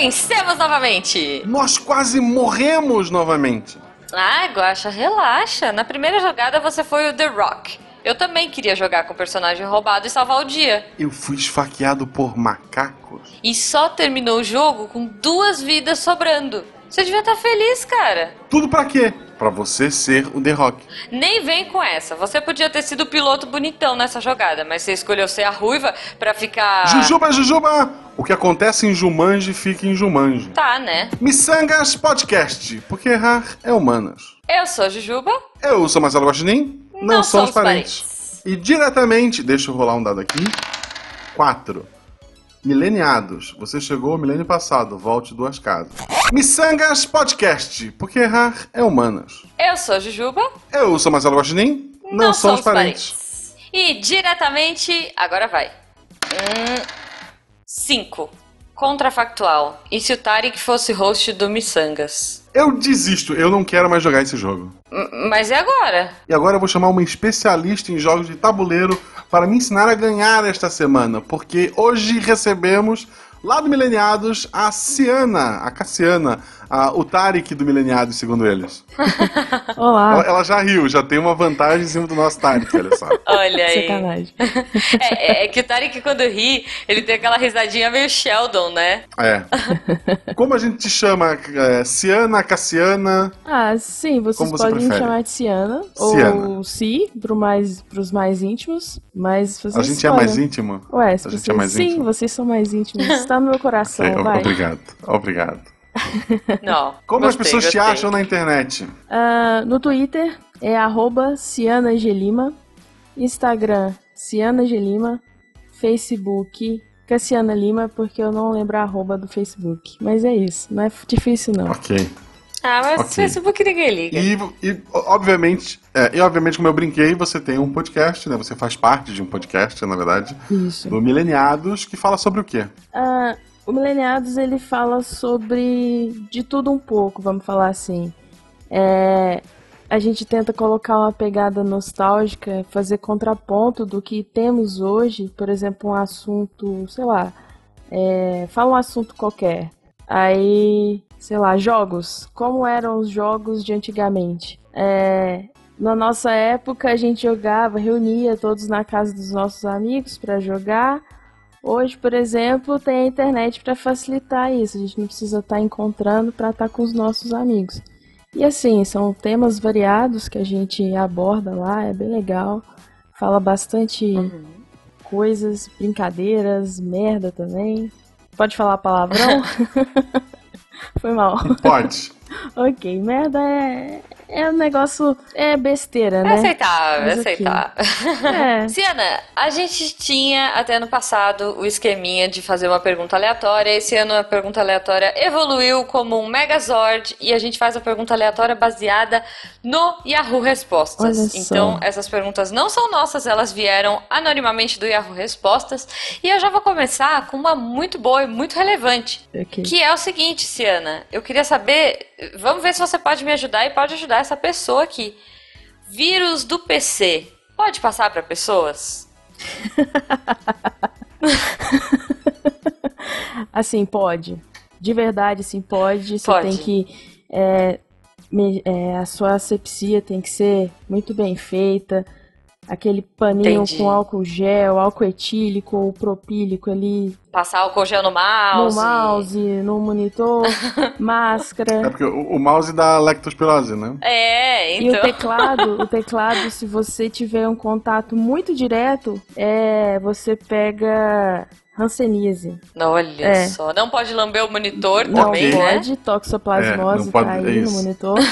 Vencemos novamente! Nós quase morremos novamente. Ah, Guaxa, relaxa. Na primeira jogada você foi o The Rock. Eu também queria jogar com o personagem roubado e salvar o dia. Eu fui esfaqueado por macacos. E só terminou o jogo com duas vidas sobrando. Você devia estar feliz, cara. Tudo pra quê? Pra você ser o The Rock. Nem vem com essa. Você podia ter sido o piloto bonitão nessa jogada, mas você escolheu ser a ruiva pra ficar. Jujuba, Jujuba! O que acontece em Jumanji fica em Jumanji. Tá, né? Missangas Podcast, porque errar é humanas. Eu sou a Jujuba. Eu sou Marcelo Guaxinim. Não, somos parentes. E diretamente, deixa eu rolar um dado aqui. 4. Mileniados, você chegou ao milênio passado, volte duas casas. Missangas Podcast, porque errar é humanas. Eu sou a Jujuba. Eu sou Marcelo Guaxinim. Não, somos parentes. E diretamente, agora vai. Hum, cinco. Contrafactual. E se o Tarek fosse host do Missangas? Eu desisto, eu não quero mais jogar esse jogo. M- Mas e agora? E agora eu vou chamar uma especialista em jogos de tabuleiro para me ensinar a ganhar esta semana, porque hoje recebemos lá do Mileniados a Ciana, a Cassiana, a, o Tarek do Mileniados, segundo eles. Olá. Ela, ela já riu, já tem uma vantagem em cima do nosso Tarek, olha só. Olha aí. Sacanagem. É, é- é que o Tarek, quando ri, ele tem aquela risadinha meio Sheldon, né? É. Como a gente te chama? É, Ciana, Cassiana? Ah, sim, vocês Como você podem me prefere? chamar de Ciana. Ciana. Ou Si, pro mais, pros mais íntimos. Mas vocês A gente é escolhem. mais íntimo? Ué, se A gente vocês... é mais sim, íntimo? vocês são mais íntimos. Está no meu coração, vai. Obrigado, obrigado. Não. Como as gostei, pessoas te gostei. acham na internet? Ah, no Twitter é arroba Ciana Gelima. Instagram, Ciana Gelima. Facebook, Cassiana Lima, porque eu não lembro a arroba do Facebook. Mas é isso, não é difícil não. Ok. Ah, mas Ok. Facebook ninguém liga. E, e, obviamente, é, e obviamente, como eu brinquei, você tem um podcast, né? Você faz parte de um podcast, na verdade, Isso. do Mileniados, que fala sobre o quê? Ah, o Mileniados ele fala sobre de tudo um pouco, vamos falar assim. É, a gente tenta colocar uma pegada nostálgica, fazer contraponto do que temos hoje, por exemplo, um assunto, sei lá, é, fala um assunto qualquer. Aí, sei lá, jogos. Como eram os jogos de antigamente? É, na nossa época a gente jogava, reunia todos na casa dos nossos amigos para jogar. Hoje, por exemplo, tem a internet para facilitar isso. A gente não precisa estar encontrando para estar com os nossos amigos. E assim, são temas variados que a gente aborda lá, é bem legal. Fala bastante coisas, brincadeiras, merda também. Pode falar palavrão? Foi mal. Pode. ok, merda é, é um negócio. É besteira, É né? aceitável, é Mas ok. aceitável. É. Ciana, a gente tinha até ano passado o esqueminha de fazer uma pergunta aleatória. Esse ano a pergunta aleatória evoluiu como um Megazord e a gente faz a pergunta aleatória baseada no Yahoo Respostas. Então, essas perguntas não são nossas, elas vieram anonimamente do Yahoo Respostas. E eu já vou começar com uma muito boa e muito relevante. Ok. Que é o seguinte, Ciana, eu queria saber, vamos ver se você pode me ajudar e pode ajudar essa pessoa aqui. Vírus do PC pode passar para pessoas? Assim, pode. De verdade, sim, pode. Você Pode. tem que. é, é, a sua asepsia tem que ser muito bem feita. Aquele paninho Entendi. com álcool gel, álcool etílico ou propílico ali Passar o gel no mouse? no mouse, no monitor, máscara. É porque o, o mouse dá lectospirose, né? É, E o então. teclado, o teclado, se você tiver um contato muito direto, é, você pega Hanseníase. Olha É. só. Não pode lamber o monitor Não também, né? pode, toxoplasmose É, não pode- tá é no monitor.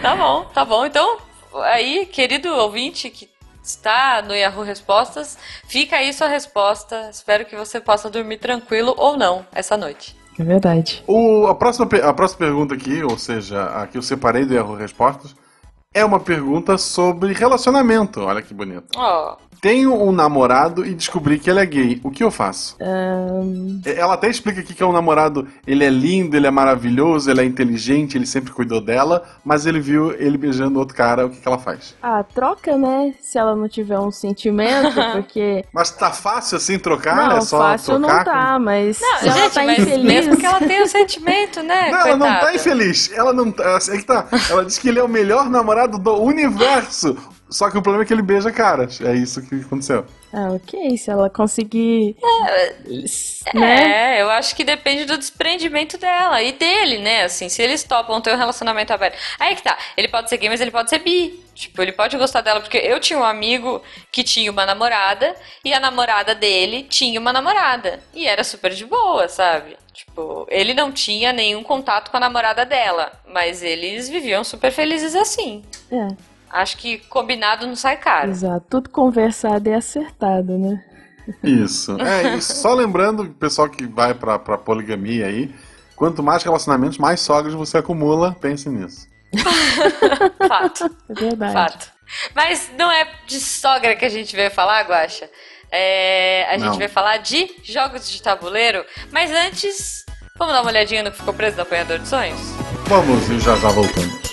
Tá bom, tá bom. Então, aí, querido ouvinte que está no Yahoo Respostas, fica aí sua resposta. Espero que você possa dormir tranquilo ou não essa noite. É verdade. O, a, próxima, a próxima pergunta aqui, ou seja, a que eu separei do Erro Respostas, é uma pergunta sobre relacionamento. Olha que bonito. Ó, tenho um namorado e descobri que ele é gay. O que eu faço? Um... Ela até explica aqui que é um namorado, ele é lindo, ele é maravilhoso, ele é inteligente, ele sempre cuidou dela, mas ele viu ele beijando outro cara, o que, que ela faz? Ah, troca, né? Se ela não tiver um sentimento, porque. Mas tá fácil assim trocar? Não, é só fácil trocar não tá, mas. Não, se ela gente, tá mas infeliz. mesmo que ela tenha o sentimento, né? Não, ela não tá coitada? infeliz. Ela não tá. É que tá. Ela diz que ele é o melhor namorado do universo. Só que o problema é que ele beija caras. É isso que aconteceu. Ah, ok. Se ela conseguir. né? É, eu acho que depende do desprendimento dela e dele, né? Assim, se eles topam ter um relacionamento aberto. Aí que tá, ele pode ser gay, mas ele pode ser bi. Tipo, ele pode gostar dela, porque eu tinha um amigo que tinha uma namorada e a namorada dele tinha uma namorada. E era super de boa, sabe? Tipo, ele não tinha nenhum contato com a namorada dela, mas eles viviam super felizes assim. É, Acho que combinado não sai caro. exato. Tudo conversado e acertado, né? Isso. É isso. Só lembrando, o pessoal que vai pra, pra poligamia aí, quanto mais relacionamentos, mais sogras você acumula. Pense nisso. Fato. É verdade. Fato. Mas não é de sogra que a gente veio falar, Guaxa. É, a gente Não. vai falar de jogos de tabuleiro. Mas antes, vamos dar uma olhadinha no que ficou preso no Apanhador de Sonhos? Vamos e já já voltamos.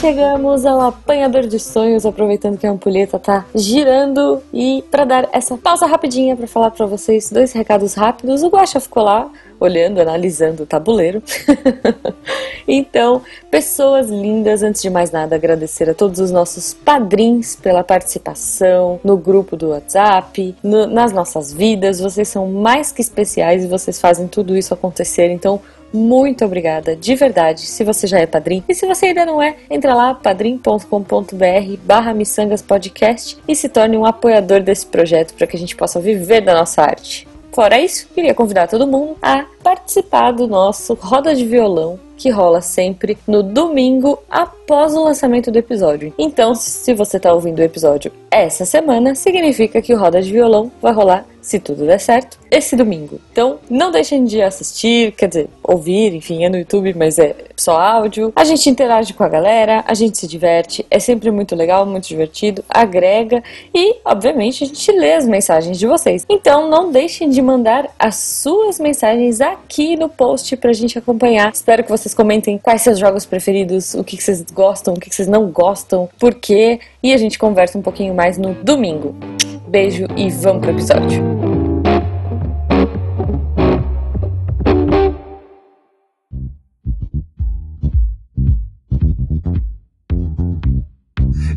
Chegamos ao apanhador de sonhos, aproveitando que a ampulheta tá girando e para dar essa pausa rapidinha para falar para vocês dois recados rápidos. O Guaxa ficou lá olhando, analisando o tabuleiro. então, pessoas lindas, antes de mais nada, agradecer a todos os nossos padrinhos pela participação no grupo do WhatsApp, no- nas nossas vidas. Vocês são mais que especiais e vocês fazem tudo isso acontecer. Então, muito obrigada, de verdade, se você já é padrinho. E se você ainda não é, entra lá, padrim.com.br barra Missangas Podcast e se torne um apoiador desse projeto para que a gente possa viver da nossa arte. Fora isso, queria convidar todo mundo a participar do nosso Roda de Violão, que rola sempre no domingo após o lançamento do episódio. Então, se você está ouvindo o episódio essa semana, significa que o Roda de Violão vai rolar, se tudo der certo, esse domingo. Então, não deixem de assistir, quer dizer, ouvir, enfim, é no YouTube, mas é só áudio. A gente interage com a galera, a gente se diverte, é sempre muito legal, muito divertido, agrega e, obviamente, a gente lê as mensagens de vocês. Então, não deixem de mandar as suas mensagens aqui no post pra gente acompanhar. Espero que vocês comentem quais seus jogos preferidos, o que que vocês gostam, o que que vocês não gostam, por quê, e a gente conversa um pouquinho mais no domingo. Beijo e vamos pro episódio.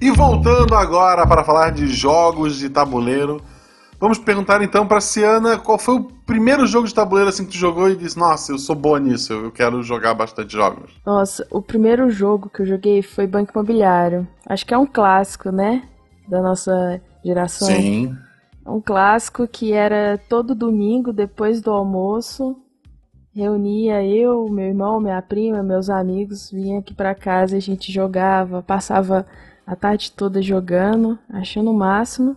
E voltando agora para falar de jogos de tabuleiro, vamos perguntar então para Ciana qual foi o primeiro jogo de tabuleiro assim que tu jogou e disse: Nossa, eu sou boa nisso, eu quero jogar bastante jogos. Nossa, o primeiro jogo que eu joguei foi Banco Imobiliário. Acho que é um clássico, né? Da nossa geração. Sim. É um clássico que era todo domingo, depois do almoço. Reunia eu, meu irmão, minha prima, meus amigos, vinha aqui pra casa, a gente jogava, passava a tarde toda jogando, achando o máximo.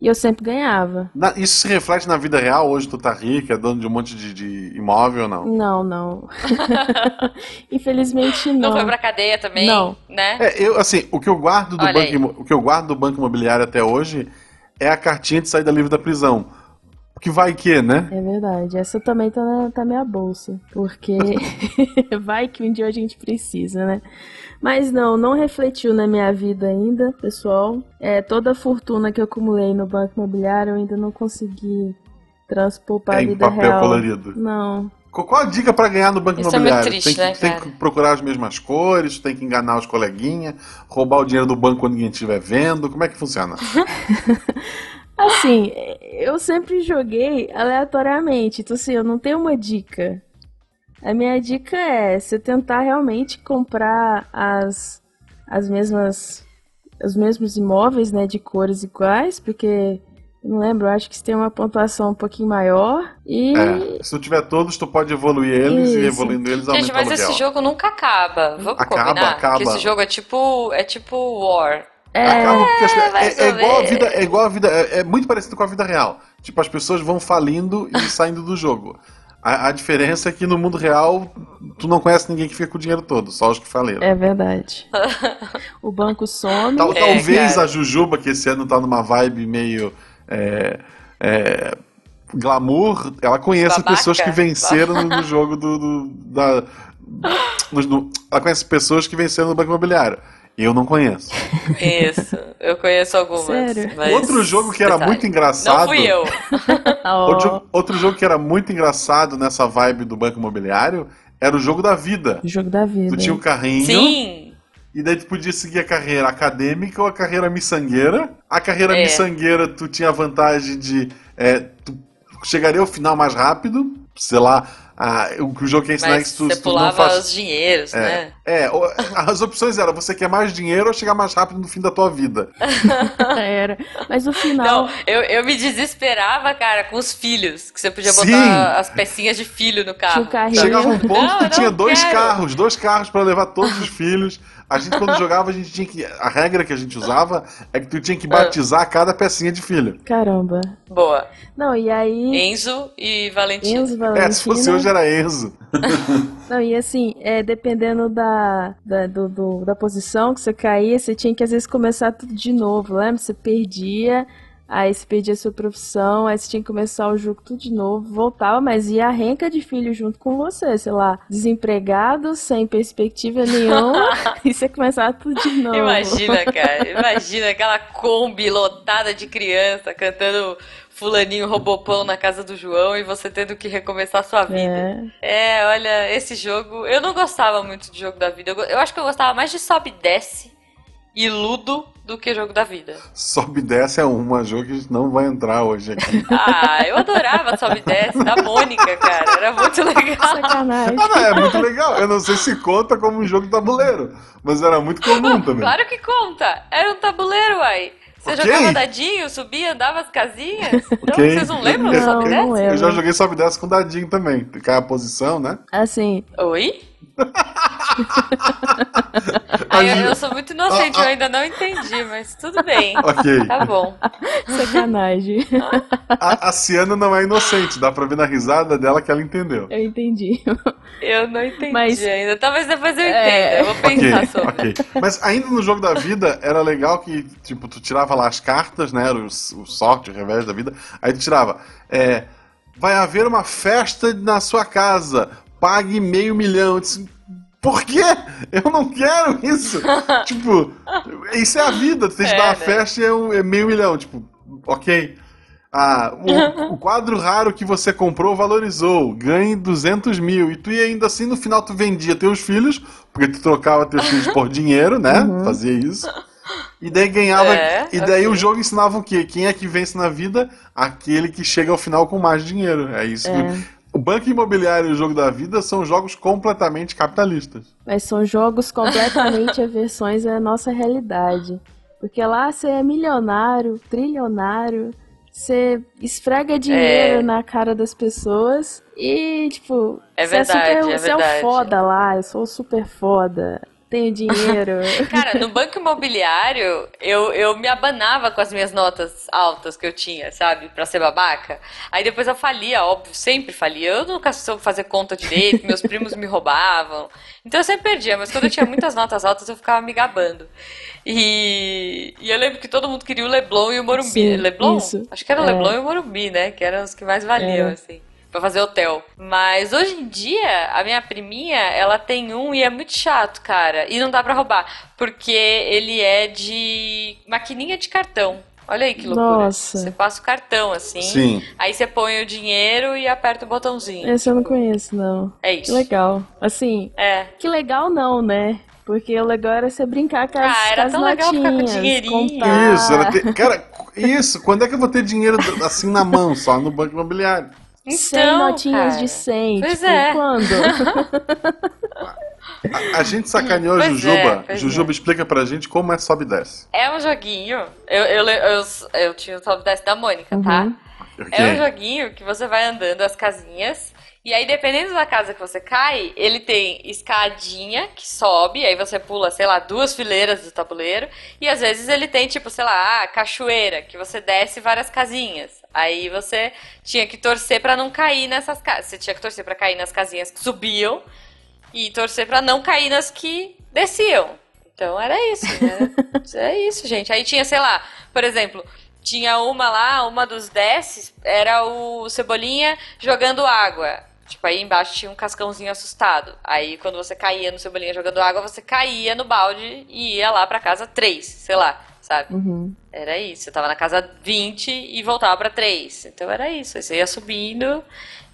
E eu sempre ganhava. Na- isso se reflete na vida real? Hoje tu tá rico, é dono de um monte de, de imóvel ou não? Não, não. Infelizmente Não, não. foi pra cadeia também, Não. né? É, eu, assim, o que eu guardo do Olha banco, aí. o que eu guardo do banco imobiliário até hoje é a cartinha de saída livre da prisão. Que vai que, né? É verdade. Essa também tá na tá minha bolsa. Porque vai que um dia a gente precisa, né? Mas não, não refletiu na minha vida ainda, pessoal. É, toda a fortuna que eu acumulei no banco imobiliário eu ainda não consegui transpor para É a em vida papel real. colorido. Não. Qual a dica pra ganhar no banco Isso é muito imobiliário? triste, tem, que, né, tem que procurar as mesmas cores, tem que enganar os coleguinhas, roubar o dinheiro do banco quando ninguém estiver vendo. Como é que funciona? Assim, eu sempre joguei aleatoriamente. Então, assim, eu não tenho uma dica. A minha dica é você tentar realmente comprar as, as mesmas os mesmos imóveis, né, de cores iguais, porque não lembro, eu acho que você tem uma pontuação um pouquinho maior e É, se tu tiver todos, tu pode evoluir eles e Isso. evoluindo eles Gente, aumenta mas aluguel. esse jogo nunca acaba. Vamos Acaba, combinar? acaba. Que esse jogo é tipo. É tipo War. É, Acaba porque as- é, é igual vida, é igual a vida, é, é muito parecido com a vida real. Tipo, as pessoas vão falindo e saindo do jogo. A, a, diferença é que no mundo real tu não conhece ninguém que fica com o dinheiro todo, só os que faleram. É verdade. o banco some. Tal, é, talvez cara. a Jujuba, que esse ano tá numa vibe meio. É, é, glamour, ela conhece Babaca. pessoas que venceram no, no jogo do. do da, no, no, ela conhece pessoas que venceram no Banco Imobiliário. Eu não conheço. Isso, eu conheço algumas. Sério? Outro jogo que era Detalhe. muito engraçado. Não fui eu. outro, outro, jogo que era muito engraçado nessa vibe do Banco Imobiliário era o jogo da vida. O jogo da vida. Tu tinha o um carrinho. Sim. E daí tu podia seguir a carreira acadêmica ou a carreira miçangueira. A carreira é. miçangueira, tu tinha a vantagem de. É, tu chegaria ao final mais rápido. Sei lá, ah, o jogo que ensinar Mas tu, você pulava faz... os dinheiros, é, né? É, as opções eram você quer mais dinheiro ou chegar mais rápido no fim da tua vida. Era. Mas o final. Não, eu, eu me desesperava, cara, com os filhos. Que você podia botar Sim. as pecinhas de filho no carro. Chegava um ponto não, que tinha dois quero. carros, dois carros para levar todos os filhos. A gente, quando jogava, a gente tinha que. A regra que a gente usava é que tu tinha que batizar cada pecinha de filho. Caramba. Boa. Não, e aí. Enzo e Valentina. Enzo, Valentina. É, se fosse hoje era Enzo. Não, e assim, é, dependendo da, da, do, do, da posição que você caía, você tinha que às vezes começar tudo de novo, lembra? Você perdia Aí você perdia a sua profissão, aí você tinha que começar o jogo tudo de novo, voltava, mas ia a renca de filho junto com você, sei lá, desempregado, sem perspectiva nenhuma, e você começava tudo de novo. Imagina, cara, imagina aquela Kombi lotada de criança cantando fulaninho robopão na casa do João e você tendo que recomeçar a sua vida. É. é, olha, esse jogo, eu não gostava muito de jogo da vida, eu, eu acho que eu gostava mais de sobe e desce e ludo do que jogo da vida. Sobe e desce é uma jogo que a gente não vai entrar hoje aqui. Ah, eu adorava Sobe e desce da Mônica, cara. Era muito legal. Sacanagem. Ah, não, é muito legal. Eu não sei se conta como um jogo de tabuleiro, mas era muito comum também. Claro que conta. Era um tabuleiro, uai. Você okay. jogava dadinho, subia, andava as casinhas? Okay. Não, vocês não lembram do Sobe e Desce? Eu já joguei Sobe e Desce com dadinho também. Cai a posição, né? Assim. Oi? Ai, eu, eu, sou muito inocente, ah, ah. eu ainda não entendi, mas tudo bem. Ok. Tá bom. Sacanagem. A, a Ciana não é inocente, dá pra ver na risada dela que ela entendeu. Eu entendi. Eu não entendi mas... ainda. Talvez depois eu entenda. É... Eu vou pensar okay, sobre. Okay. Mas ainda no jogo da vida, era legal que, tipo, tu tirava lá as cartas, né? Era o, o sorte, o revés da vida. Aí tu tirava. É, vai haver uma festa na sua casa pague meio milhão. disse, por quê? Eu não quero isso. tipo, isso é a vida. Que é, dar uma né? festa e é, um, é, meio milhão. Tipo, ok. Ah, o, o, quadro raro que você comprou valorizou, ganhe 200 mil. E tu ia ainda assim, no final tu vendia teus filhos, porque tu trocava teus filhos por dinheiro, né? Uhum. Fazia isso. E daí ganhava. É, e daí okay. o jogo ensinava o quê? Quem é que vence na vida? Aquele que chega ao final com mais dinheiro. É isso é. que. O Banco Imobiliário e o Jogo da Vida são jogos completamente capitalistas. Mas são jogos completamente aversões à nossa realidade. Porque lá você é milionário, trilionário, você esfrega dinheiro é. na cara das pessoas e, tipo, é verdade, você, é, super, é você é o foda lá, eu sou super foda tenho dinheiro. Cara, no banco imobiliário, eu, eu me abanava com as minhas notas altas que eu tinha, sabe? Pra ser babaca. Aí depois eu falia, óbvio, sempre falia. Eu nunca soube fazer conta direito, meus primos me roubavam. Então eu sempre perdia, mas quando eu tinha muitas notas altas, eu ficava me gabando. E, e eu lembro que todo mundo queria o Leblon e o Morumbi. Sim, Leblon? Isso. Acho que era o é. Leblon e o Morumbi, né? Que eram os que mais valiam, é. assim para fazer hotel. Mas hoje em dia, a minha priminha, ela tem um e é muito chato, cara. E não dá para roubar, porque ele é de maquininha de cartão. Olha aí que loucura. Nossa. Você passa o cartão assim, Sim. aí você põe o dinheiro e aperta o botãozinho. Esse eu não conheço, não. É isso. Que legal. Assim, é. que legal não, né? Porque o legal era você brincar com as, ah, era com tão notinhas, legal ficar com dinheirinho. Comprar. Isso, era ter... cara, isso, quando é que eu vou ter dinheiro assim na mão, só no banco imobiliário? Então, 100 notinhas cara. de 100. Pois tipo, é. quando? A, a, gente sacaneou a Jujuba. É, Jujuba, é. explica pra gente como é sobe e desce. É um joguinho. Eu, eu, eu, eu, tinha o sobe e desce da Mônica, tá? uhum. tá? Okay. É um joguinho que você vai andando as casinhas. E aí, dependendo da casa que você cai, ele tem escadinha que sobe, aí você pula, sei lá, duas fileiras do tabuleiro. E às vezes ele tem, tipo, sei lá, cachoeira, que você desce várias casinhas. Aí você tinha que torcer para não cair nessas casas. Você tinha que torcer para cair nas casinhas que subiam e torcer para não cair nas que desciam. Então era isso, né? é isso, gente. Aí tinha, sei lá, por exemplo, tinha uma lá, uma dos desces, era o Cebolinha jogando água. Tipo, aí embaixo tinha um cascãozinho assustado. Aí quando você caía no Cebolinha jogando água, você caía no balde e ia lá pra casa 3, sei lá, sabe? Uhum. Era isso. Você tava na casa 20 e voltava pra 3. Então era isso. Aí você ia subindo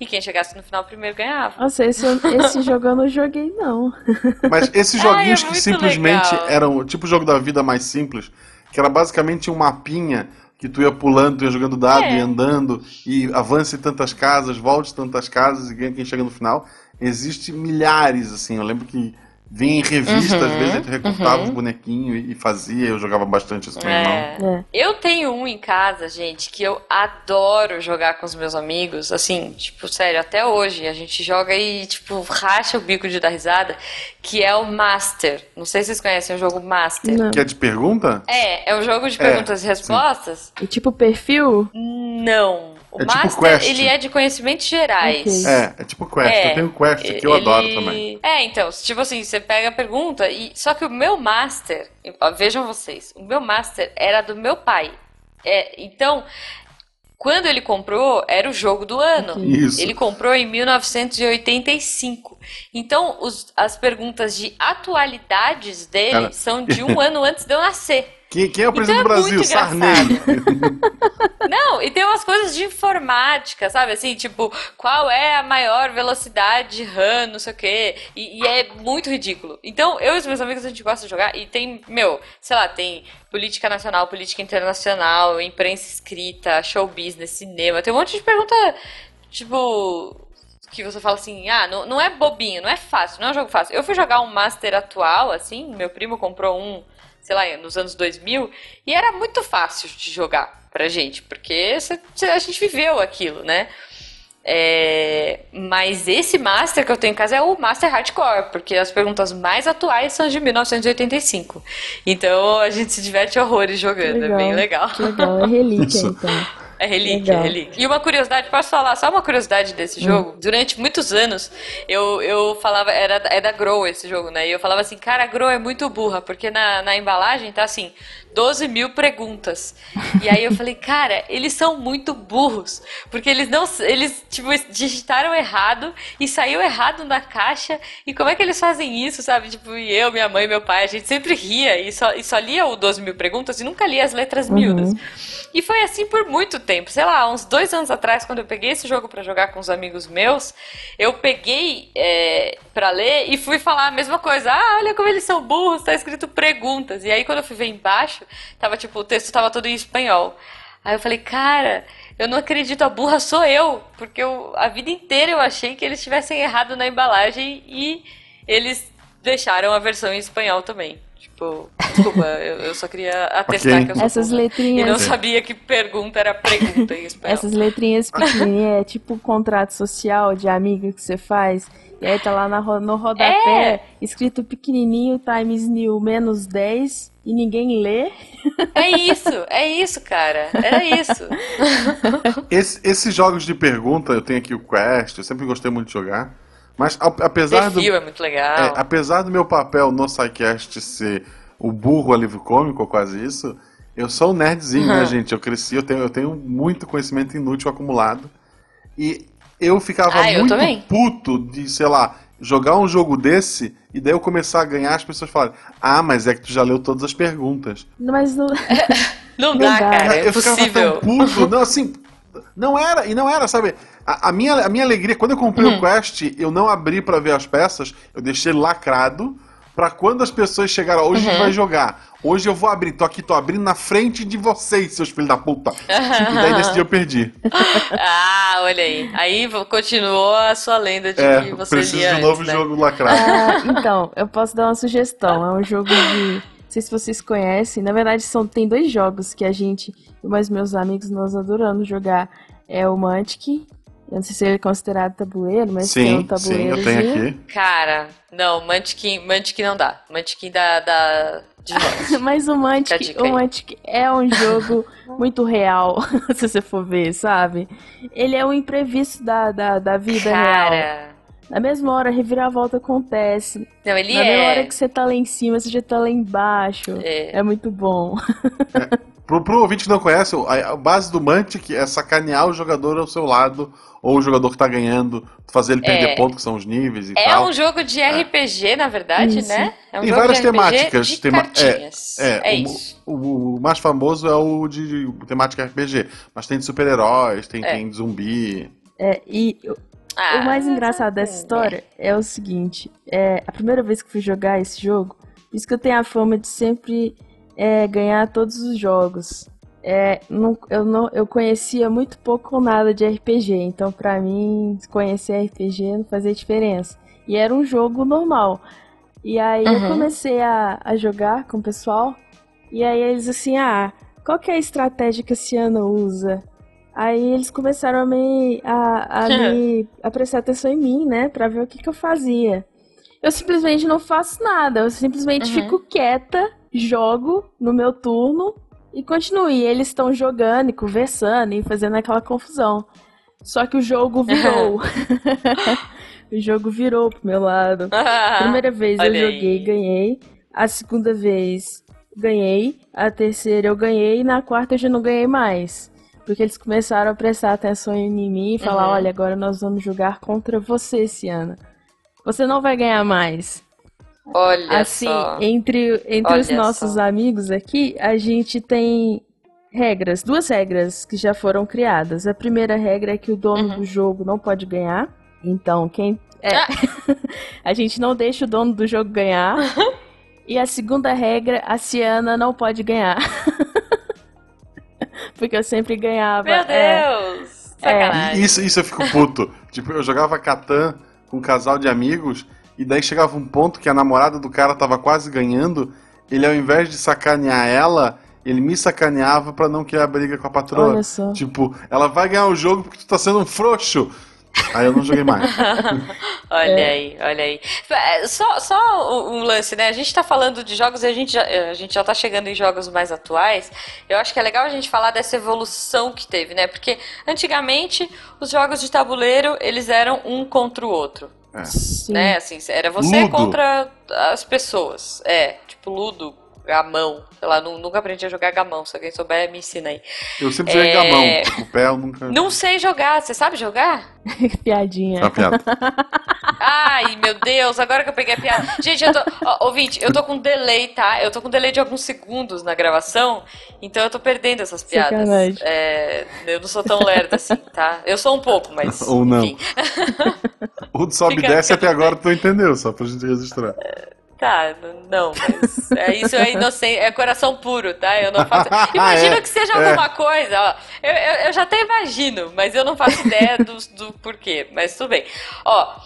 e quem chegasse no final primeiro ganhava. Nossa, esse, esse jogo eu não joguei, não. Mas esses joguinhos Ai, é que simplesmente legal. eram tipo o jogo da vida mais simples, que era basicamente um mapinha que tu ia pulando, tu ia jogando dado É. e andando, e avance tantas casas, volte tantas casas e ganha quem chega no final. Existe milhares, assim. Eu lembro que vinha em revista, Uhum, às vezes, aí tu recortava uhum. os bonequinhos e- fazia. Eu jogava bastante isso com meu irmão. É. É. Eu tenho um em casa, gente, que eu adoro jogar com os meus amigos. Assim, tipo, sério, até hoje. A gente joga e, tipo, racha o bico de dar risada. Que é o Master. Não sei se vocês conhecem o jogo Master. Não. Que é de pergunta? É, é um jogo de É, perguntas e respostas? E tipo perfil? Não. O É tipo Master, Quest. ele é de conhecimentos gerais. Ok. É, é tipo Quest. É. Eu tenho Quest que eu Ele- adoro também. É, então, tipo assim, você pega a pergunta e só que o meu master, vejam vocês, o meu master era do meu pai. É, então, quando ele comprou, era o jogo do ano. Isso. Ele comprou em 1985. Então, os- as perguntas de atualidades dele Cara. são de um ano antes de eu nascer. Quem, quem é o presidente Então do é Brasil? muito Sarney. Não, e tem umas coisas de informática, sabe? Assim, tipo, qual é a maior velocidade de RAM, não sei o quê. E, e é muito ridículo. Então, eu e os meus amigos, a gente gosta de jogar. E tem, meu, sei lá, tem política nacional, política internacional, imprensa escrita, show business, cinema. Tem um monte de pergunta, tipo. Que você fala assim, ah, não, não é bobinho, não é fácil, não é um jogo fácil. Eu fui jogar um Master atual, assim, meu primo comprou um, sei lá, nos anos 2000, e era muito fácil de jogar pra gente, porque cê- cê- a gente viveu aquilo, né? É, mas esse Master que eu tenho em casa é o Master Hardcore, porque as perguntas mais atuais são de 1985. Então a gente se diverte horrores jogando, é bem legal. Que legal, é relíquia então. É relíquia, é relíquia. E uma curiosidade, posso falar só uma curiosidade desse jogo? Durante muitos anos, eu, eu falava, era, é da Grow esse jogo, né? E eu falava assim, cara, a Grow é muito burra, porque na, na embalagem tá assim, 12 mil perguntas. E aí eu falei, cara, eles são muito burros, porque eles não, eles, tipo, digitaram errado e saiu errado na caixa, e como é que eles fazem isso, sabe? Tipo, e eu, minha mãe, meu pai, a gente sempre ria e só, e só lia o 12 mil perguntas e nunca lia as letras miúdas. E foi assim por muito tempo. Sei lá, uns dois anos atrás, quando eu peguei esse jogo pra jogar com os amigos meus, eu peguei é, para ler e fui falar a mesma coisa. Ah, olha como eles são burros, tá escrito perguntas. E aí quando eu fui ver embaixo, tava tipo, o texto tava todo em espanhol. Aí eu falei, cara, eu não acredito, a burra sou eu. Porque eu, a vida inteira eu achei que eles tivessem errado na embalagem e eles deixaram a versão em espanhol também. Tipo, desculpa, eu, eu só queria atestar Ok. que eu sou Essas burra. E letrinhas. não sabia que pergunta era pergunta em espanhol. Essas letrinhas pequenininhas é tipo um contrato social de amigo que você faz. E aí tá lá na no rodapé, É. escrito pequenininho, times new menos 10, e ninguém lê. É isso, é isso, cara. Era isso. Esse- esses jogos de pergunta, eu tenho aqui o Quest, eu sempre gostei muito de jogar. Mas apesar do, Perfil é muito legal. é, apesar do meu papel no SciCast ser o burro alívio cômico, ou quase isso, eu sou um nerdzinho, né, Uhum. gente? Eu cresci, eu tenho, eu tenho muito conhecimento inútil acumulado. E eu ficava Ah, eu muito também. puto de, sei lá, jogar um jogo desse e daí eu começar a ganhar, as pessoas falarem, ah, mas é que tu já leu todas as perguntas. Mas não. Não Não dá, dá. cara. É eu ficava tão puto. Não, assim, não era, e não era, sabe? A, a minha, a minha alegria, quando eu comprei Hum. o Quest, eu não abri pra ver as peças, eu deixei lacrado pra quando as pessoas chegaram, hoje a Uhum. gente vai jogar. Hoje eu vou abrir, tô aqui, tô abrindo na frente de vocês, seus filhos da puta. e daí nesse dia eu perdi. Ah, olha aí. Aí continuou a sua lenda de que É, você preciso de um novo antes, né? jogo lacrado. Ah, então, eu posso dar uma sugestão. É um jogo de. Não sei se vocês conhecem. Na verdade, são, tem dois jogos que a gente e mais meus amigos nós adoramos jogar. É o Mantic Eu não sei se ele é considerado tabuleiro, mas sim, tem um tabuleiro. Sim, eu tenho aqui. Cara, não, Munchkin, Munchkin não dá. Munchkin dá, dá de Mas o Munchkin, o é um jogo muito real, se você for ver, sabe? Ele é um imprevisto da, da, da vida Cara... real. Na mesma hora, a reviravolta acontece. Não, ele Na é. mesma hora que você tá lá em cima, você já tá lá embaixo. É, é muito bom. É. Pro, pro ouvinte que não conhece, a, base do Mantic é sacanear o jogador ao seu lado, ou o jogador que tá ganhando, fazer ele perder é. ponto, que são os níveis e é tal. É um jogo de RPG, é. na verdade, isso. né? É um Tem várias temáticas. De Tema é, é, é o, isso. O, o, mais famoso é o de, de temática RPG, mas tem de super-heróis, tem, tem de zumbi. É, e ah, o mais engraçado dessa história é o seguinte: é, a primeira vez que fui jogar esse jogo, isso que eu tenho a fama de sempre é, ganhar todos os jogos. É, não, eu, não, eu conhecia muito pouco ou nada de RPG, então para mim conhecer RPG não fazia diferença. E era um jogo normal. E aí uhum. eu comecei a, a jogar com o pessoal, e aí eles assim, ah, qual que é a estratégia que a Ciano usa? Aí eles começaram a me, a, a, me, a prestar atenção em mim, né, pra ver o que, que eu fazia. Eu simplesmente não faço nada, eu simplesmente uhum. fico quieta jogo no meu turno e continuo. E eles estão jogando e conversando e fazendo aquela confusão. Só que o jogo virou. o jogo virou pro meu lado. A primeira vez eu joguei e ganhei. A segunda vez ganhei. A terceira eu ganhei. E na quarta eu já não ganhei mais. Porque eles começaram a prestar atenção em mim e falar: uhum. olha, agora nós vamos jogar contra você, Ciana. Você não vai ganhar mais. Olha assim, só. entre, entre Olha os nossos só. amigos aqui, a gente tem regras, duas regras que já foram criadas. A primeira regra é que o dono Uhum. do jogo não pode ganhar. Então, quem. É, Ah. a gente não deixa o dono do jogo ganhar. E a segunda regra, a Ciana não pode ganhar. Porque eu sempre ganhava. Meu é. Deus! Sacanagem. Isso, isso eu fico puto. tipo, eu jogava Catan com um casal de amigos, e daí chegava um ponto que a namorada do cara tava quase ganhando, ele ao invés de sacanear ela, ele me sacaneava pra não criar briga com a patroa. Olha só. Tipo, ela vai ganhar o jogo porque tu tá sendo um frouxo. Aí eu não joguei mais. olha É. aí, olha aí. É, Só, só um lance, né? A gente tá falando de jogos e a gente, já, a gente já tá chegando em jogos mais atuais. Eu acho que é legal a gente falar dessa evolução que teve, né? Porque antigamente os jogos de tabuleiro, eles eram um contra o outro. É. Sim. Né? Assim, era você Ludo. contra as pessoas. É, tipo Ludo, gamão. Sei lá, nu- nunca aprendi a jogar gamão. Se alguém souber, me ensina aí. Eu sempre joguei É. gamão. O pé eu nunca. Não sei jogar. Você sabe jogar? Piadinha. Tá piada. Ai, meu Deus, agora que eu peguei a piada. Gente, eu tô. Ó, ouvinte, eu tô com delay, tá? Eu tô com delay de alguns segundos na gravação, então eu tô perdendo essas piadas. É, eu não sou tão lerda assim, tá? Eu sou um pouco, mas. Ou não. Enfim. O sobe e desce até agora tu entendeu, só pra gente registrar. Tá, não, mas é, isso é inocente, é coração puro, tá? Eu não faço. Imagino É, que seja é. alguma coisa, ó. Eu, eu, eu já até imagino, mas eu não faço ideia do, do porquê. Mas tudo bem. Ó.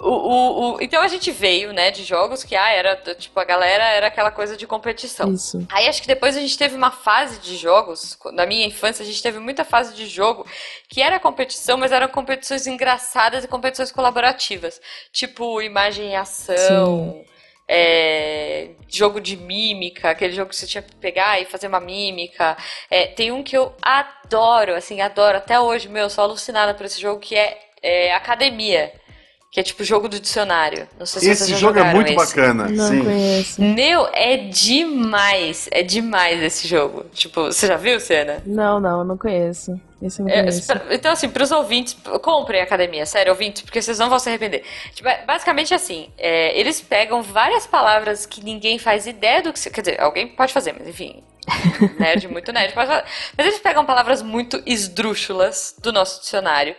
O, o, o- então a gente veio, né, de jogos que, ah, era, tipo, a galera era aquela coisa de competição. Isso. Aí acho que depois a gente teve uma fase de jogos, na minha infância a gente teve muita fase de jogo que era competição, mas eram competições engraçadas e competições colaborativas. Tipo, imagem e ação, é, jogo de mímica, aquele jogo que você tinha que pegar e fazer uma mímica. É, tem um que eu adoro, assim, adoro até hoje, meu, eu sou alucinada por esse jogo, que é, é Academia. Que é tipo jogo do dicionário. Não sei se Esse jogo é muito esse. bacana, Não sim. conheço. Meu, é demais. É demais esse jogo. Tipo, você já viu, Senna? Não, não, não conheço. É, então, assim, pros ouvintes, comprem a academia, sério, ouvintes, porque vocês não vão se arrepender. Tipo, basicamente assim, é, eles pegam várias palavras que ninguém faz ideia do que se. Quer dizer, alguém pode fazer, mas enfim. Nerd, muito nerd, pode fazer. Mas eles pegam palavras muito esdrúxulas do nosso dicionário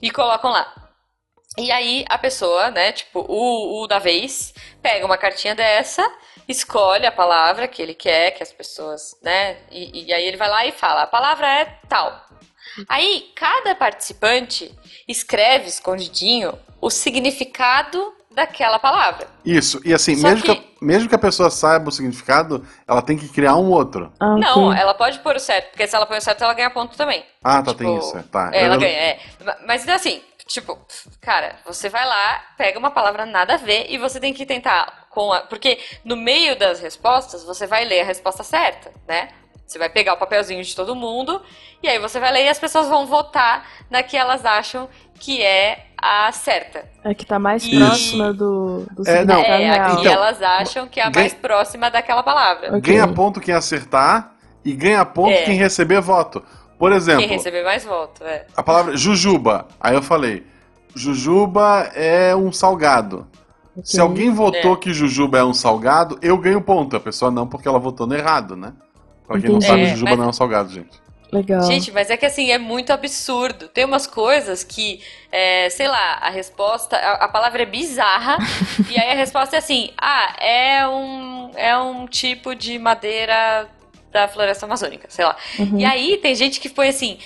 e colocam lá. E aí a pessoa, né, tipo, o, o da vez, pega uma cartinha dessa, escolhe a palavra que ele quer, que as pessoas, né, e, e aí ele vai lá e fala, a palavra é tal. Aí cada participante escreve escondidinho o significado daquela palavra. Isso, e assim, Só mesmo que... que- a, mesmo que a pessoa saiba o significado, ela tem que criar um outro. Ah. Não, ela pode pôr o certo, porque se ela põe o certo, ela ganha ponto também. Ah, tá, Tipo, tem isso. Tá. É, ela Eu- ganha, é. Mas assim, tipo, cara, você vai lá, pega uma palavra nada a ver e você tem que tentar com a. Porque no meio das respostas, você vai ler a resposta certa, né? Você vai pegar o papelzinho de todo mundo e aí você vai ler e as pessoas vão votar na que elas acham que é a certa. É que tá mais Isso. próxima do, do É, não. É, a real. que Então, elas acham que é a ganha- mais próxima daquela palavra. Ok. Ganha ponto quem acertar e ganha ponto É. quem receber voto. Por exemplo, Quem receber mais voto, é. a palavra jujuba. Aí eu falei, jujuba é um salgado. Se alguém votou É. que jujuba é um salgado, eu ganho ponto. A pessoa não, porque ela votou no errado, né? Pra quem não Entendi. sabe, É, jujuba mas- não é um salgado, gente. Legal. Gente, mas é que assim, é muito absurdo. Tem umas coisas que, é, sei lá, a resposta, a, a palavra é bizarra, e aí a resposta é assim: ah, é um, é um tipo de madeira da floresta amazônica, sei lá. Uhum. E aí tem gente que foi assim.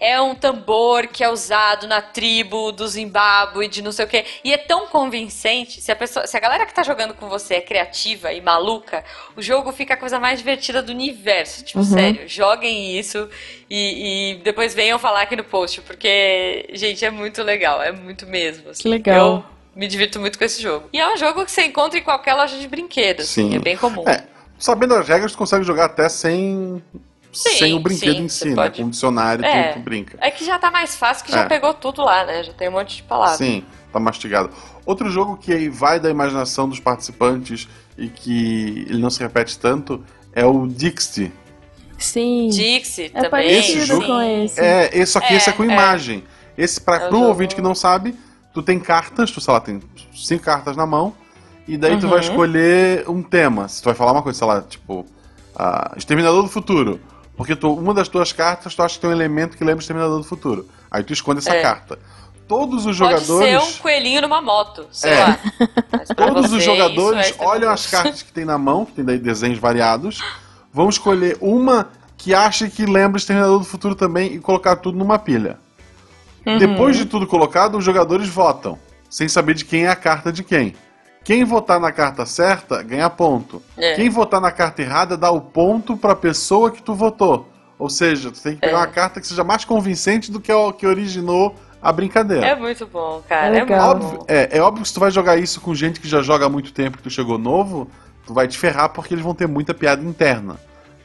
É um tambor que é usado na tribo do Zimbábue, de não sei o quê. E é tão convincente. Se a, pessoa, se a galera que tá jogando com você é criativa e maluca, o jogo fica a coisa mais divertida do universo. Tipo, Uhum. sério, joguem isso e, e depois venham falar aqui no post, porque, gente, é muito legal, é muito mesmo. assim. Que legal. Eu me divirto muito com esse jogo. E é um jogo que você encontra em qualquer loja de brinquedos. Sim. É bem comum. É, sabendo as regras, tu consegue jogar até sem, Sim, sem o brinquedo sim, em si, né? pode- Com o dicionário É. tu, tu brinca. É que já tá mais fácil, que já É. pegou tudo lá, né? Já tem um monte de palavras. Sim, tá mastigado. Outro jogo que aí vai da imaginação dos participantes e que ele não se repete tanto é o Dixie. Sim. Dixie É também. parecido jogo- com esse. É, esse, só que É, esse é com é. imagem. Esse, pra, É um pro jogo- ouvinte que não sabe, tu tem cartas, tu, sei lá, tem cinco cartas na mão, e daí tu Uhum. vai escolher um tema. Se tu vai falar uma coisa, sei lá, tipo, ah, Exterminador do Futuro. Porque tu, uma das tuas cartas, tu acha que tem um elemento que lembra Exterminador do Futuro. Aí tu esconde essa É. carta. Todos os Pode jogadores. ser um coelhinho numa moto, sei É. lá. Todos os jogadores é olham as cartas que tem na mão, que tem daí desenhos variados, vão escolher uma que acha que lembra Exterminador do Futuro também e colocar tudo numa pilha. Uhum. Depois de tudo colocado, os jogadores votam, sem saber de quem é a carta de quem. Quem votar na carta certa ganha ponto. É. Quem votar na carta errada dá o ponto pra pessoa que tu votou. Ou seja, tu tem que pegar É. uma carta que seja mais convincente do que o que originou a brincadeira. É muito bom, cara. É É, legal. Óbvio, é, é óbvio que se tu vai jogar isso com gente que já joga há muito tempo, que tu chegou novo, tu vai te ferrar porque eles vão ter muita piada interna.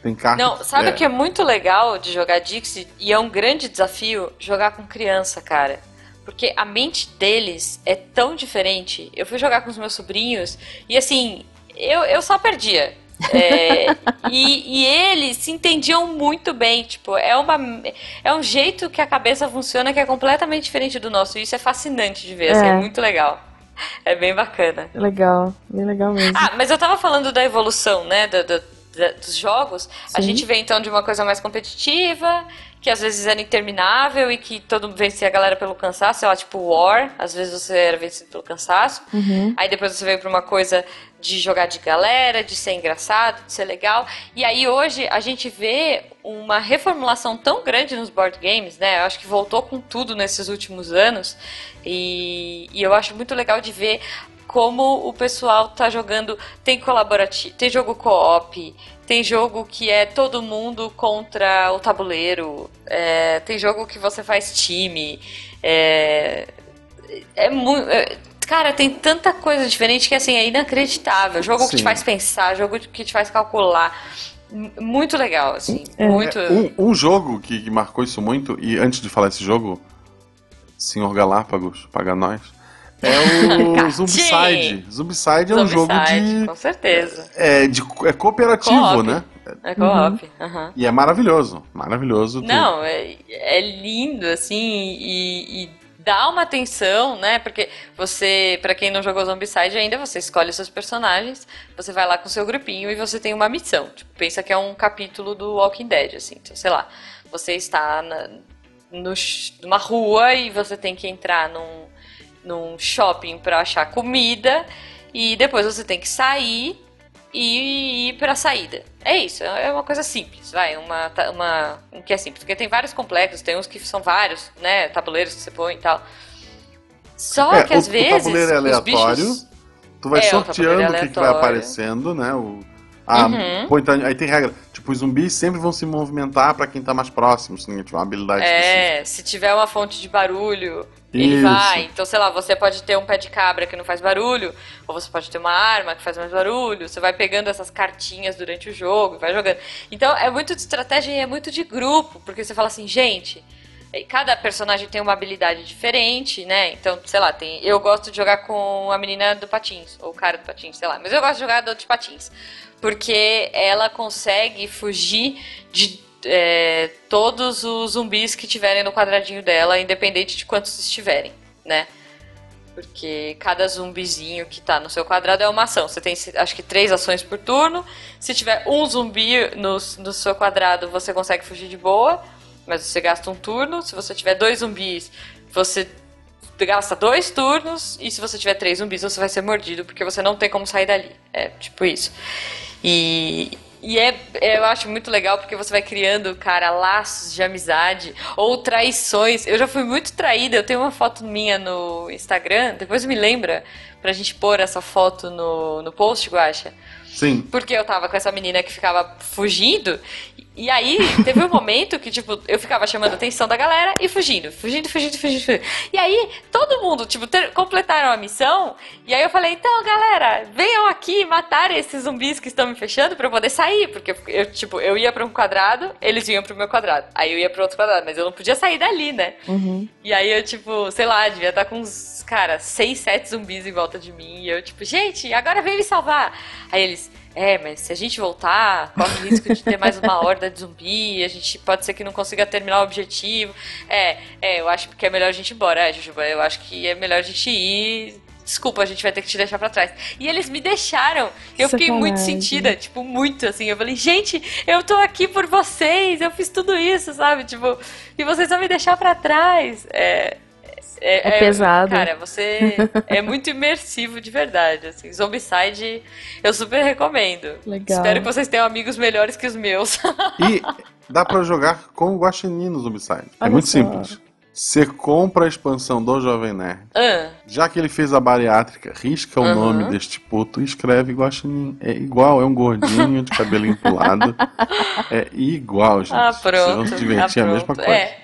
Tem carta. Não, sabe é, o que é muito legal de jogar Dixie? E é um grande desafio jogar com criança, cara. Porque a mente deles é tão diferente. Eu fui jogar com os meus sobrinhos e assim, eu, eu só perdia. É, e, e eles se entendiam muito bem. Tipo, é, uma, é um jeito que a cabeça funciona que é completamente diferente do nosso. E isso é fascinante de ver, assim, É. é muito legal. É bem bacana. Legal, bem legal mesmo. Ah, mas eu tava falando da evolução, né, do- do- da- dos jogos. A Sim. gente vem então de uma coisa mais competitiva, que às vezes era interminável e que todo mundo vencia a galera pelo cansaço, sei lá, tipo War, às vezes você era vencido pelo cansaço. Uhum. Aí depois você veio pra uma coisa de jogar de galera, de ser engraçado, de ser legal. E aí hoje a gente vê uma reformulação tão grande nos board games, né? Eu acho que voltou com tudo nesses últimos anos. E, e eu acho muito legal de ver como o pessoal tá jogando. Tem colaborativo, tem jogo co-op, tem jogo que é todo mundo contra o tabuleiro, é, tem jogo que você faz time. É, é muito. Cara, tem tanta coisa diferente que assim é inacreditável. Jogo que Sim. te faz pensar, jogo que te faz calcular. Muito legal, assim. É. Muito. é, um, um jogo que, que marcou isso muito, e antes de falar esse jogo, Senhor Galápagos, paga nós, é o! Zombicide. Zombicide é um jogo de. Com certeza. É, de, é cooperativo, Co-op. né? É co-op. aham. E é maravilhoso. Maravilhoso. tu- Não, é, é lindo, assim, e, e dá uma atenção, né? Porque você, pra quem não jogou Zombicide ainda, você escolhe seus personagens, você vai lá com seu grupinho e você tem uma missão. Tipo, pensa que é um capítulo do Walking Dead, assim. Então, sei lá, você está na, no numa rua e você tem que entrar num, num shopping pra achar comida e depois você tem que sair e ir pra saída. É isso, é uma coisa simples, vai, uma, uma um que é simples, porque tem vários complexos, tem uns que são vários, né, tabuleiros que você põe e tal. Só É, que o- às o vezes tabuleiro é aleatório. bichos Tu vai É, o sorteando tabuleiro o que, que vai aparecendo, né? O, a, Uhum. põe- tá- aí tem regra. Tipo, os zumbis sempre vão se movimentar pra quem tá mais próximo, se ninguém tiver uma habilidade específica. É, se tiver uma fonte de barulho, ele Isso. vai. Então, sei lá, você pode ter um pé de cabra que não faz barulho, ou você pode ter uma arma que faz mais barulho. Você vai pegando essas cartinhas durante o jogo, vai jogando. Então, é muito de estratégia e é muito de grupo, porque você fala assim, gente, cada personagem tem uma habilidade diferente, né? Então, sei lá, tem, eu gosto de jogar com a menina do patins, ou o cara do patins, sei lá. Mas eu gosto de jogar do de patins. Porque ela consegue fugir de é, todos os zumbis que tiverem no quadradinho dela, independente de quantos estiverem, né? Porque cada zumbizinho que tá no seu quadrado é uma ação. Você tem, acho que, três ações por turno. Se tiver um zumbi no, no seu quadrado, você consegue fugir de boa, mas você gasta um turno. Se você tiver dois zumbis, você gasta dois turnos. E se você tiver três zumbis, você vai ser mordido, porque você não tem como sair dali. É tipo isso. E, e é, eu acho muito legal porque você vai criando, cara, laços de amizade ou traições. Eu já fui muito traída. Eu tenho uma foto minha no Instagram. Depois me lembra pra gente pôr essa foto no, no post, Guaxa. Sim. Porque eu tava com essa menina que ficava fugindo. E aí, teve um momento que, tipo, eu ficava chamando a atenção da galera e fugindo, fugindo, fugindo, fugindo, fugindo. E aí, todo mundo, tipo, ter- completaram a missão. E aí eu falei, então, galera, venham aqui matar esses zumbis que estão me fechando pra eu poder sair. Porque eu, eu, tipo, eu ia pra um quadrado, eles vinham pro meu quadrado. Aí eu ia pro outro quadrado, mas eu não podia sair dali, né? Uhum. E aí eu, tipo, sei lá, devia estar com uns, cara, seis, sete zumbis em volta de mim. E eu, tipo, gente, agora vem me salvar. Aí eles, é, mas se a gente voltar, corre o risco de ter mais uma horda de zumbi, a gente pode ser que não consiga terminar o objetivo. É, é, eu acho que é melhor a gente ir embora, é, Jujuba, eu acho que é melhor a gente ir. Desculpa, a gente vai ter que te deixar pra trás. E eles me deixaram. Eu fiquei muito Sacanagem. sentida, tipo, muito assim. Eu falei, gente, eu tô aqui por vocês, eu fiz tudo isso, sabe? Tipo, e vocês vão me deixar pra trás. É. É pesado. Cara, você é muito imersivo de verdade. Assim. Zombicide eu super recomendo. Legal. Espero que vocês tenham amigos melhores que os meus. E dá pra jogar com o Guaxinim no Zombicide. É Olha muito só. simples. Você compra a expansão do Jovem Nerd. Ah, Já que ele fez a bariátrica, risca o nome deste puto e escreve Guaxinim. É igual, é um gordinho de cabelinho pulado. É igual, gente. ah, Vocês vão pronto. se divertir ah, a mesma pronto. coisa. É.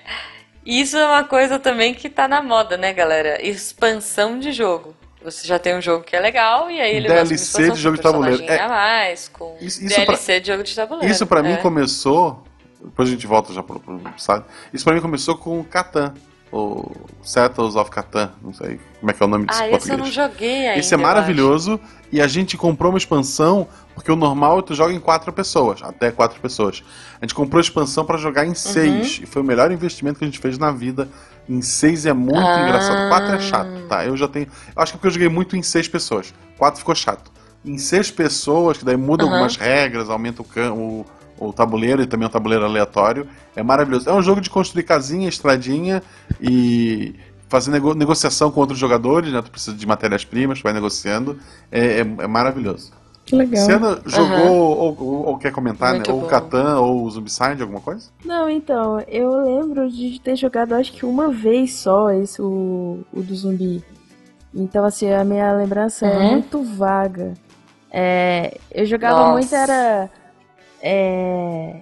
Isso é uma coisa também que tá na moda, né, galera? Expansão de jogo. Você já tem um jogo que é legal e aí ele DLC expansão de jogo de tabuleiro. É. mais, com Isso- isso DLC de jogo de tabuleiro. Isso pra mim é. começou. Depois a gente volta já pro, pro sabe? Isso pra mim começou com o Catan. O Settles of Catan. Não sei como é que é o nome disso Ah, esse eu não joguei ainda. Esse é maravilhoso e a gente comprou uma expansão porque o normal tu joga em quatro pessoas, até quatro pessoas. A gente comprou a expansão pra jogar Uhum. em seis e foi o melhor investimento que a gente fez na vida. Em seis é muito Ah. engraçado. Quatro é chato, tá? Eu já tenho. eu acho que é porque eu joguei muito em seis pessoas. Quatro ficou chato. Em seis pessoas, que daí muda Aham. algumas regras, aumenta o, can... o, o tabuleiro e também o tabuleiro aleatório. É maravilhoso. É um jogo de construir casinha, estradinha e fazer nego- negociação com outros jogadores, né? Tu precisa de matérias-primas, tu vai negociando. É, é- é maravilhoso. Que legal. Jogou ou, ou- ou quer comentar, Muito né? Ou bom. o Catan ou o Zombicide, alguma coisa? Não, então, eu lembro de ter jogado acho que uma vez só esse, o, o do zumbi. Então, assim, a minha lembrança é Uhum. muito vaga. É, eu jogava Nossa. muito, era é,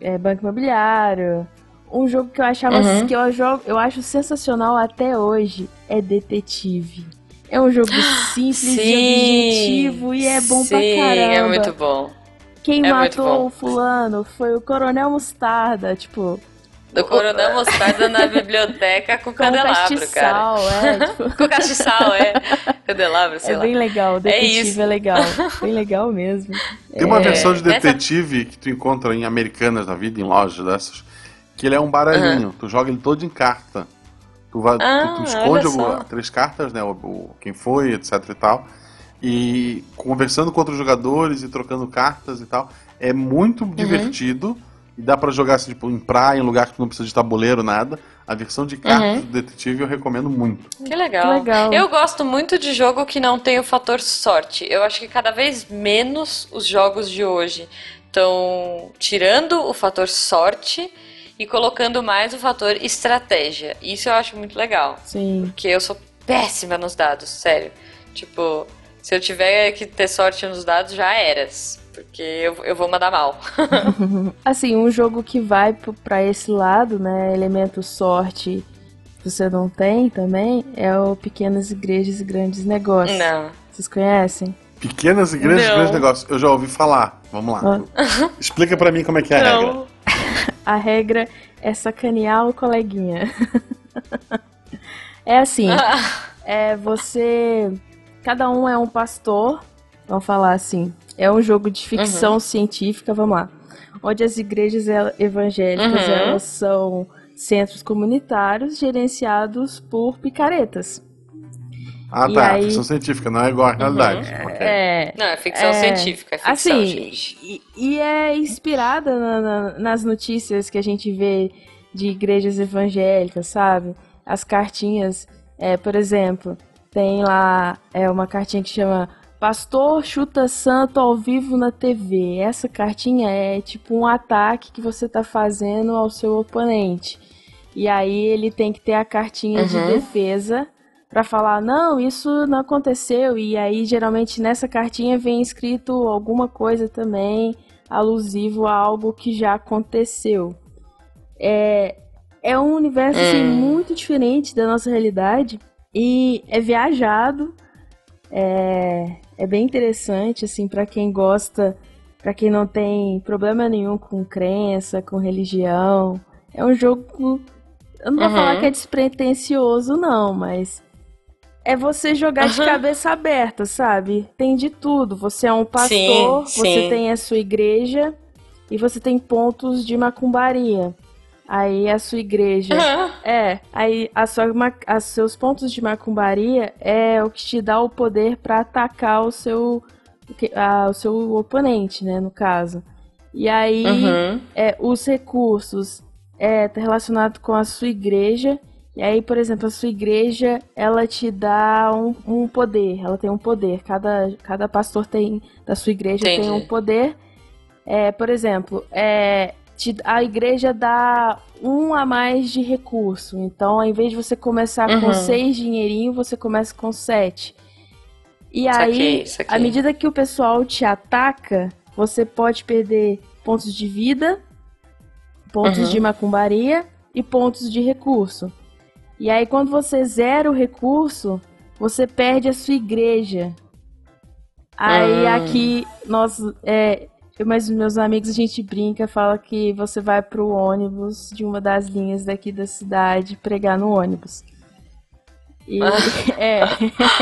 é, Banco Imobiliário. Um jogo que eu achava Uhum. que eu, jogo, eu acho sensacional até hoje é Detetive. É um jogo simples e objetivo e é bom pra sim, caramba. é muito bom. Quem é matou o fulano foi o Coronel Mostarda, tipo, Do Coronel Mostarda na biblioteca com com candelabro, cara. castiçal, é, tipo, Com castiçal, é. Candelabro, sei é lá. bem legal, o detetive isso. é, legal, bem legal mesmo. Tem uma É, versão de detetive que tu encontra em Americanas da vida, em lojas dessas, que ele é um baralhinho. Tu joga ele todo em carta. Tu, vai, tu- Ah, tu, esconde olha só. alguma- três cartas, né? O, o- quem foi, etc e tal. E conversando com outros jogadores e trocando cartas e tal. É muito Uhum. divertido. E dá pra jogar assim, tipo, em praia, em lugar que tu não precisa de tabuleiro, nada. A versão de cartas Uhum. do detetive eu recomendo muito. Que legal. Que legal. Eu gosto muito de jogo que não tem o fator sorte. Eu acho que cada vez menos os jogos de hoje estão tirando o fator sorte e colocando mais o fator estratégia. Isso eu acho muito legal. Sim, Porque eu sou péssima nos dados, sério. Tipo, Se eu tiver que ter sorte nos dados, já eras. Porque eu, eu vou mandar mal. assim, um jogo que vai para esse lado, né? Elemento sorte você não tem também, é o Pequenas Igrejas e Grandes Negócios. Não. Vocês conhecem? Pequenas Igrejas e Grandes Negócios. Eu já ouvi falar. Vamos lá. Ah. Explica para mim como é que é a não. regra. a regra é sacanear o coleguinha. é assim, é você... Cada um é um pastor, vamos falar assim. É um jogo de ficção uhum. científica, vamos lá. Onde as igrejas evangélicas, uhum. elas são centros comunitários gerenciados por picaretas. Ah, e tá. Aí... Ficção científica, não é igual à uhum. realidade. Uhum. Okay. É, não, é ficção é... científica. É ficção, assim, gente. E, e é inspirada na, na, nas notícias que a gente vê de igrejas evangélicas, sabe? As cartinhas, é, por exemplo, tem lá é, uma cartinha que chama Pastor chuta santo ao vivo na TV. Essa cartinha é tipo um ataque que você tá fazendo ao seu oponente. E aí ele tem que ter a cartinha uhum. de defesa para falar, não, isso não aconteceu. E aí, geralmente, nessa cartinha vem escrito alguma coisa também alusivo a algo que já aconteceu. É, é um universo assim, hum. muito diferente da nossa realidade e é viajado. É, é bem interessante, assim, para quem gosta, para quem não tem problema nenhum com crença, com religião. É um jogo. Eu não vou uhum. falar que é despretensioso, não, mas é você jogar uhum. de cabeça aberta, sabe? Tem de tudo. Você é um pastor, sim, você sim. tem a sua igreja e você tem pontos de macumbaria. Aí a sua igreja. Uhum. É, aí a sua, a, seus pontos de macumbaria é o que te dá o poder para atacar o seu, a, o seu oponente, né? No caso. E aí uhum. é, os recursos é tá relacionado com a sua igreja e aí, por exemplo, a sua igreja, ela te dá um, um poder, ela tem um poder. Cada, cada pastor tem da sua igreja Entendi. tem um poder. É, por exemplo, é, a igreja dá um a mais de recurso. Então, ao invés de você começar uhum. com seis dinheirinho, você começa com sete. E aí, à medida que o pessoal te ataca, você pode perder pontos de vida, pontos uhum. de macumbaria e pontos de recurso. E aí, quando você zera o recurso, você perde a sua igreja. Aí, ah. aqui, nós, é, eu mais meus amigos, a gente brinca, fala que você vai pro ônibus de uma das linhas daqui da cidade pregar no ônibus. E, ah. é.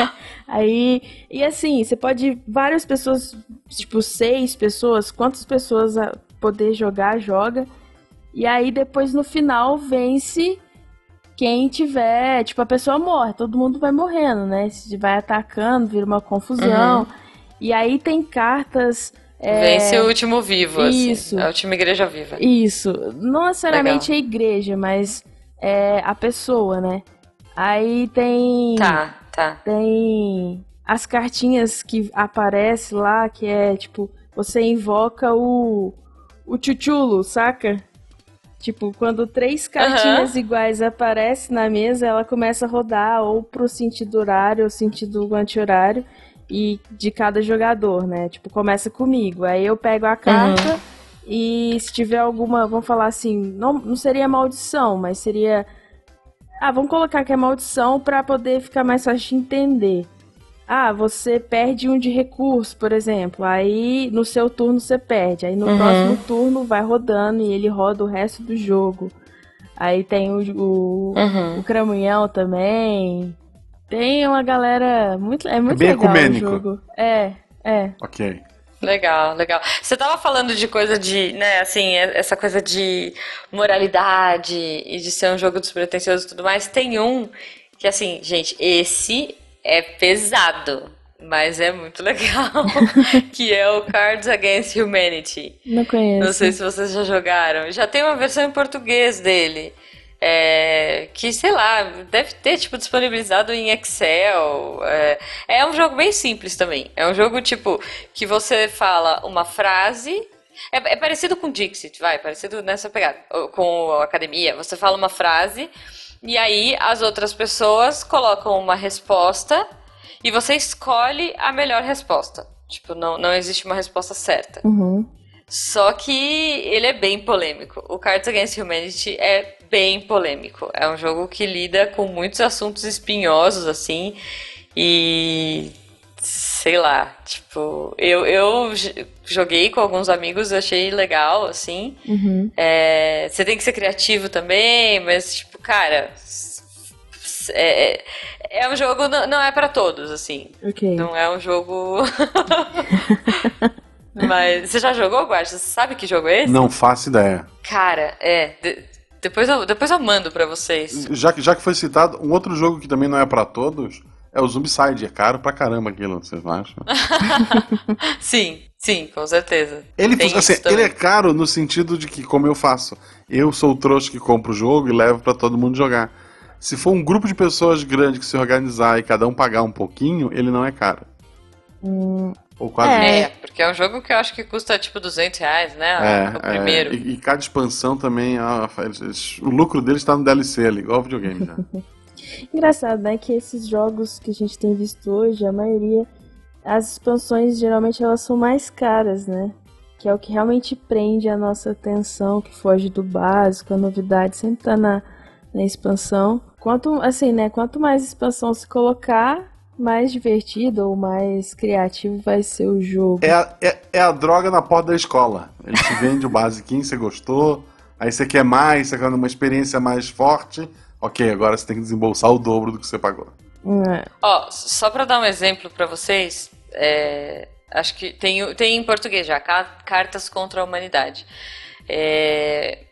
Aí, e assim, você pode, várias pessoas, tipo, seis pessoas, quantas pessoas poder jogar, joga. E aí, depois, no final, vence quem tiver, tipo, a pessoa morre, todo mundo vai morrendo, né? Se vai atacando, vira uma confusão. Uhum. E aí tem cartas. É... Vence o último vivo, assim. Isso. Assim, a última igreja viva. Isso. Não necessariamente Legal. a igreja, mas é a pessoa, né? Aí tem. Tá, tá. Tem as cartinhas que aparecem lá, que é tipo, você invoca o. O Chuchulo, saca? Tipo, quando três cartinhas uhum. iguais aparecem na mesa, ela começa a rodar ou pro sentido horário ou sentido anti-horário e de cada jogador, né? Tipo, começa comigo. Aí eu pego a carta uhum. e se tiver alguma, vamos falar assim, não, não seria maldição, mas seria ah, vamos colocar que é maldição para poder ficar mais fácil de entender. Ah, você perde um de recurso, por exemplo. Aí no seu turno você perde. Aí no uhum. próximo turno vai rodando e ele roda o resto do jogo. Aí tem o, o, uhum. o Cramunhão também. Tem uma galera. Muito, é muito é bem legal ecumênico. o jogo. É, é. Ok. Legal, legal. Você tava falando de coisa de, né, assim, essa coisa de moralidade e de ser um jogo despretensioso e tudo mais. Tem um que, assim, gente, esse é pesado, mas é muito legal, que é o Cards Against Humanity. Não conheço. Não sei se vocês já jogaram. Já tem uma versão em português dele. É, que, sei lá, deve ter, tipo, disponibilizado em Excel. É, é um jogo bem simples também. É um jogo, tipo, que você fala uma frase é, é, parecido com Dixit, vai, parecido nessa pegada. Com a academia. Você fala uma frase e aí as outras pessoas colocam uma resposta e você escolhe a melhor resposta. Tipo, não, não existe uma resposta certa. Uhum. Só que ele é bem polêmico. O Cards Against Humanity é bem polêmico. É um jogo que lida com muitos assuntos espinhosos, assim, e. Sei lá, tipo, eu, eu joguei com alguns amigos, achei legal, assim. Uhum. É, você tem que ser criativo também, mas, tipo, cara, é, é um jogo, não, não é para todos, assim. Ok. Não é um jogo. Mas você já jogou, Guarda? Você sabe que jogo é esse? Não faço ideia. Cara, é. De, depois, eu, depois eu mando pra vocês. Já que, já que foi citado, um outro jogo que também não é para todos é o Zombicide. É caro pra caramba aquilo, vocês não acham? sim, sim, com certeza. Ele, assim, ele é caro no sentido de que, como eu faço, eu sou o trouxa que compro o jogo e levo para todo mundo jogar. Se for um grupo de pessoas grande que se organizar e cada um pagar um pouquinho, ele não é caro. Hum, ou quase. É. é, porque é um jogo que eu acho que custa tipo 200 reais, né? É, o primeiro. É, e, e, cada expansão também, ó, o lucro deles está no DLC ali, igual videogame já. Engraçado, né? Que esses jogos que a gente tem visto hoje, a maioria, as expansões geralmente elas são mais caras, né? Que é o que realmente prende a nossa atenção, que foge do básico, a novidade sempre tá na, na expansão. Quanto, assim, né? Quanto mais expansão se colocar, mais divertido ou mais criativo vai ser o jogo. É a, é, é a droga na porta da escola. Ele te vende o basiquinho, você gostou, aí você quer mais, você quer uma experiência mais forte. Ok, agora você tem que desembolsar o dobro do que você pagou. É. Ó, só para dar um exemplo para vocês, é, acho que tem, tem em português já, Cartas contra a Humanidade. É,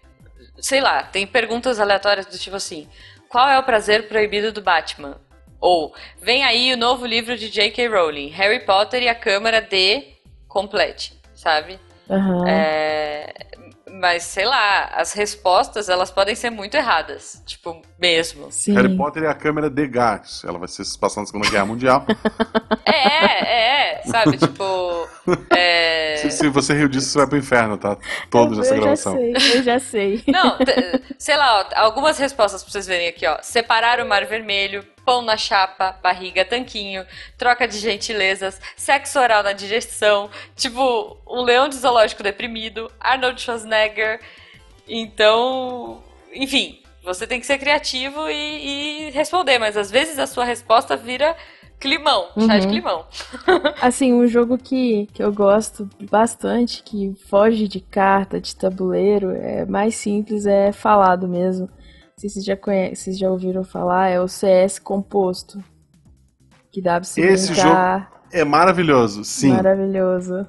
sei lá, tem perguntas aleatórias do tipo assim: qual é o prazer proibido do Batman? Ou vem aí o novo livro de J.K. Rowling, Harry Potter e a Câmara de Complete, sabe? Uhum. É, mas sei lá, as respostas elas podem ser muito erradas, tipo, mesmo. Sim. Harry Potter é a câmera de gás, ela vai ser passando na Segunda Guerra Mundial. é, é, sabe, tipo. É... Se, se, você riu disso, você vai pro inferno, tá? Todos nessa gravação. Eu já sei, eu já sei. Não, sei lá, ó, algumas respostas pra vocês verem aqui, ó. Separar o mar vermelho, pão na chapa, barriga tanquinho, troca de gentilezas, sexo oral na digestão, tipo, um leão de zoológico deprimido, Arnold Schwarzenegger. Então, enfim, você tem que ser criativo e, e responder, mas às vezes a sua resposta vira climão, uhum. chá de uhum. climão. assim, um jogo que, que eu gosto bastante, que foge de carta, de tabuleiro, é mais simples, é falado mesmo se vocês já conhecem, vocês já ouviram falar, é o CS composto. Que dá pra se Esse brincar. jogo é maravilhoso, sim. Maravilhoso.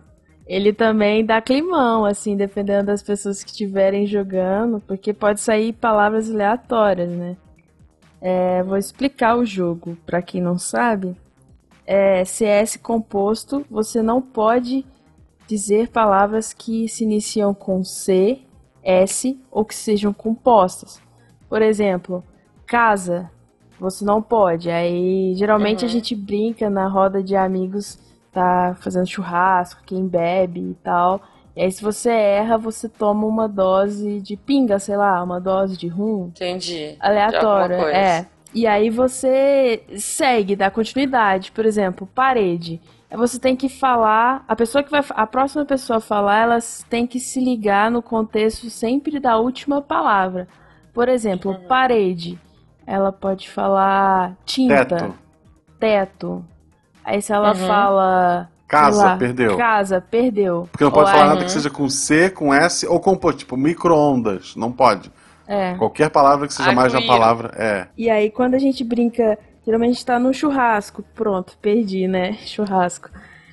Ele também dá climão, assim, dependendo das pessoas que estiverem jogando, porque pode sair palavras aleatórias, né? É, vou explicar o jogo para quem não sabe. É, CS composto, você não pode dizer palavras que se iniciam com C, S ou que sejam compostas. Por exemplo, casa, você não pode. Aí geralmente uhum. a gente brinca na roda de amigos, tá fazendo churrasco, quem bebe e tal. E aí se você erra, você toma uma dose de pinga, sei lá, uma dose de rum. Entendi. Aleatória, é. E aí você segue, dá continuidade. Por exemplo, parede. Você tem que falar, a pessoa que vai, a próxima pessoa falar, elas tem que se ligar no contexto sempre da última palavra. Por exemplo, uhum. parede. Ela pode falar tinta. Teto. Teto. Aí se ela uhum. fala. Casa, lá, perdeu. Casa, perdeu. Porque não pode ou falar nada que seja com C, com S ou com, tipo, micro-ondas. Não pode. É. Qualquer palavra que seja mais uma palavra, é. E aí, quando a gente brinca, geralmente a gente tá no churrasco. Pronto, perdi, né? Churrasco.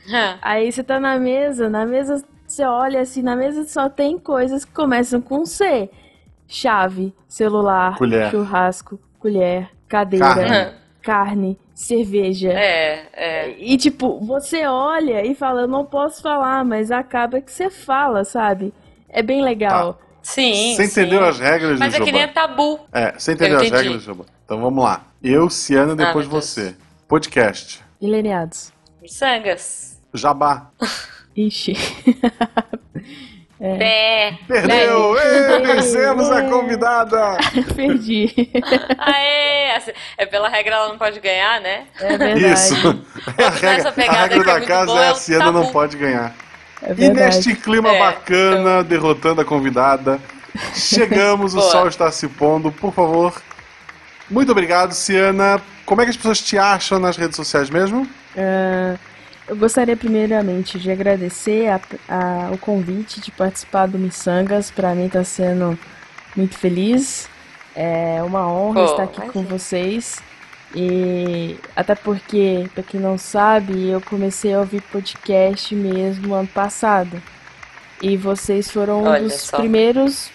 Aí você tá na mesa, na mesa você olha assim, na mesa só tem coisas que começam com C chave, celular, colher. churrasco, colher, cadeira, carne. carne, cerveja. É, é. E tipo, você olha e fala, eu não posso falar, mas acaba que você fala, sabe? É bem legal. Tá. Sim. Você entendeu sim. as regras, Mas é que nem é tabu. É, você entendeu as regras, Jobá? Então vamos lá. Eu, Ciana, depois ah, você. Podcast. Ileniados. Sangas. Jabá. Ixi. É. Bé. Perdeu! Ei, vencemos a convidada! Perdi. Aê! É pela regra ela não pode ganhar, né? É verdade. Isso. A regra, a regra da casa é a Ciana não pode ganhar. É E neste clima É, bacana, derrotando a convidada, chegamos, o sol está se pondo, por favor. Muito obrigado, Ciana. Como é que as pessoas te acham nas redes sociais mesmo? Ah, eu gostaria primeiramente de agradecer a- a- o convite de participar do Missangas. Para mim está sendo muito feliz. É uma honra Pô, estar aqui com vocês. E até porque, para quem não sabe, eu comecei a ouvir podcast mesmo ano passado. E vocês foram um Olha dos só. primeiros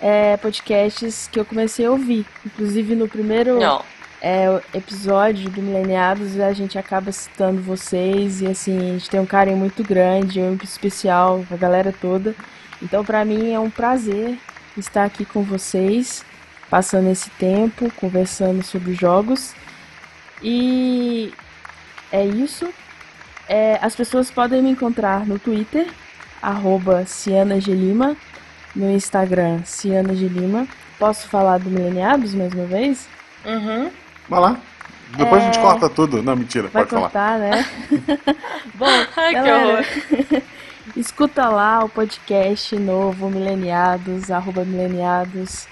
é, podcasts que eu comecei a ouvir. Inclusive no primeiro Não. É, episódio do Mileniados, a gente acaba citando vocês e assim, a gente tem um carinho muito grande, um especial, a galera toda. Então, pra mim é um prazer estar aqui com vocês, passando esse tempo, conversando sobre jogos. E é isso. É, as pessoas podem me encontrar no Twitter, arroba no Instagram, Ciana. Posso falar do Mileniados mais uma vez? Uhum. Vai lá. Depois a gente corta tudo. Não, mentira, É. Vai pode falar. cortar, né? Bom, Ai, que galera, horror. escuta lá o podcast novo, Mileniados, arroba Mileniados.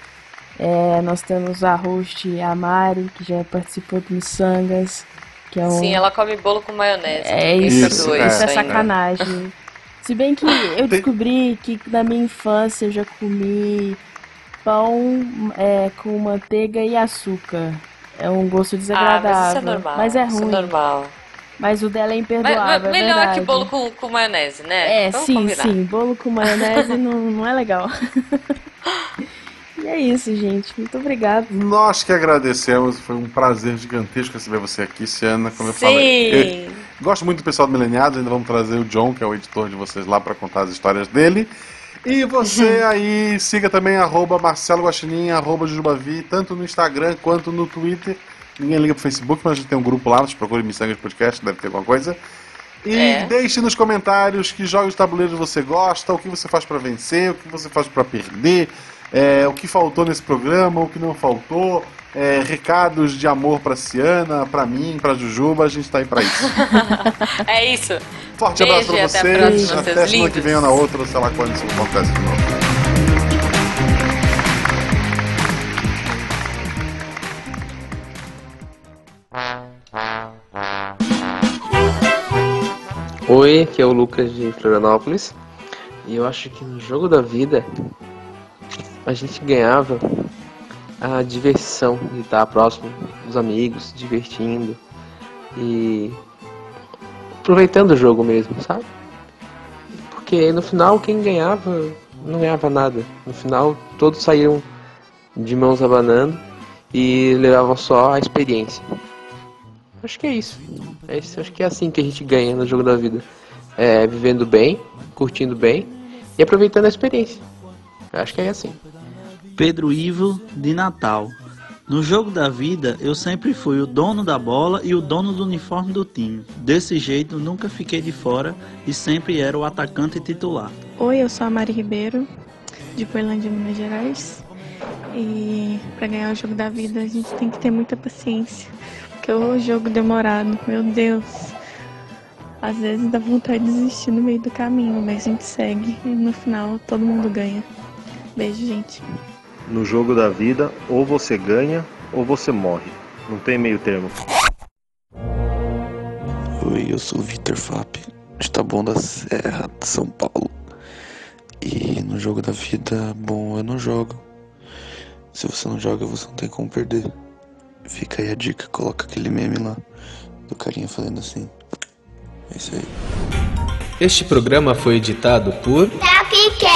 É, nós temos a host, a Mari, que já participou do Missangas, que é um... Sim, ela come bolo com maionese. É isso, Isso, é. isso é sacanagem. Se bem que eu descobri que na minha infância eu já comi pão é, com manteiga e açúcar. É um gosto Ah, desagradável. mas isso é normal. Mas é Isso ruim. é normal. Mas o dela é Mas, imperdoável. mas é melhor verdade. que bolo com, com maionese, né? É, Vamos sim, combinar. sim. Bolo com maionese não, não é legal. e é isso, gente. Muito obrigada. Nós que agradecemos, foi um prazer gigantesco receber você aqui, Ciana. Como eu falei, eu gosto muito do pessoal do Mileniados, ainda vamos trazer o John, que é o editor de vocês lá, para contar as histórias dele. E você aí, siga também arroba Marcelo Guaxinim, arroba Jujubavi, tanto no Instagram quanto no Twitter. Ninguém liga pro Facebook, mas a gente tem um grupo lá, vocês procurem Missangas Podcast, deve ter alguma coisa. E É. deixe nos comentários que jogos de tabuleiro você gosta, o que você faz pra vencer, o que você faz pra perder, é, o que faltou nesse programa, o que não faltou, é, recados de amor pra Ciana, pra mim, pra Jujuba, a gente tá aí pra isso. É isso. Forte Beijo abraço pra até a vocês, próxima, até semana que lindos. vem ou na outra, ou sei lá quando isso acontece de novo. Oi, aqui é o Lucas de Florianópolis. E eu acho que no jogo da vida a gente ganhava a diversão de estar próximo dos amigos, divertindo e aproveitando o jogo mesmo, sabe? Porque no final quem ganhava não ganhava nada. No final todos saíram de mãos abanando e levavam só a experiência. Acho que é isso. É isso. Acho que é assim que a gente ganha no jogo da vida. É vivendo bem, curtindo bem e aproveitando a experiência. Acho que é assim. Pedro Ivo de Natal. No jogo da vida, eu sempre fui o dono da bola e o dono do uniforme do time. Desse jeito, nunca fiquei de fora e sempre era o atacante titular. Oi, eu sou a Mari Ribeiro, de Poilândia, Minas Gerais. E para ganhar o jogo da vida, a gente tem que ter muita paciência. Porque o jogo demorado, meu Deus. Às vezes dá vontade de desistir no meio do caminho, mas a gente segue e no final todo mundo ganha. Beijo, gente. No jogo da vida, ou você ganha ou você morre. Não tem meio termo. Oi, eu sou o Vitor Fap, de Taboão da Serra, de São Paulo. E no jogo da vida, bom, eu não jogo. Se você não joga, você não tem como perder. Fica aí a dica, coloca aquele meme lá do carinha fazendo assim. É isso aí. Este programa foi editado por Tapcast.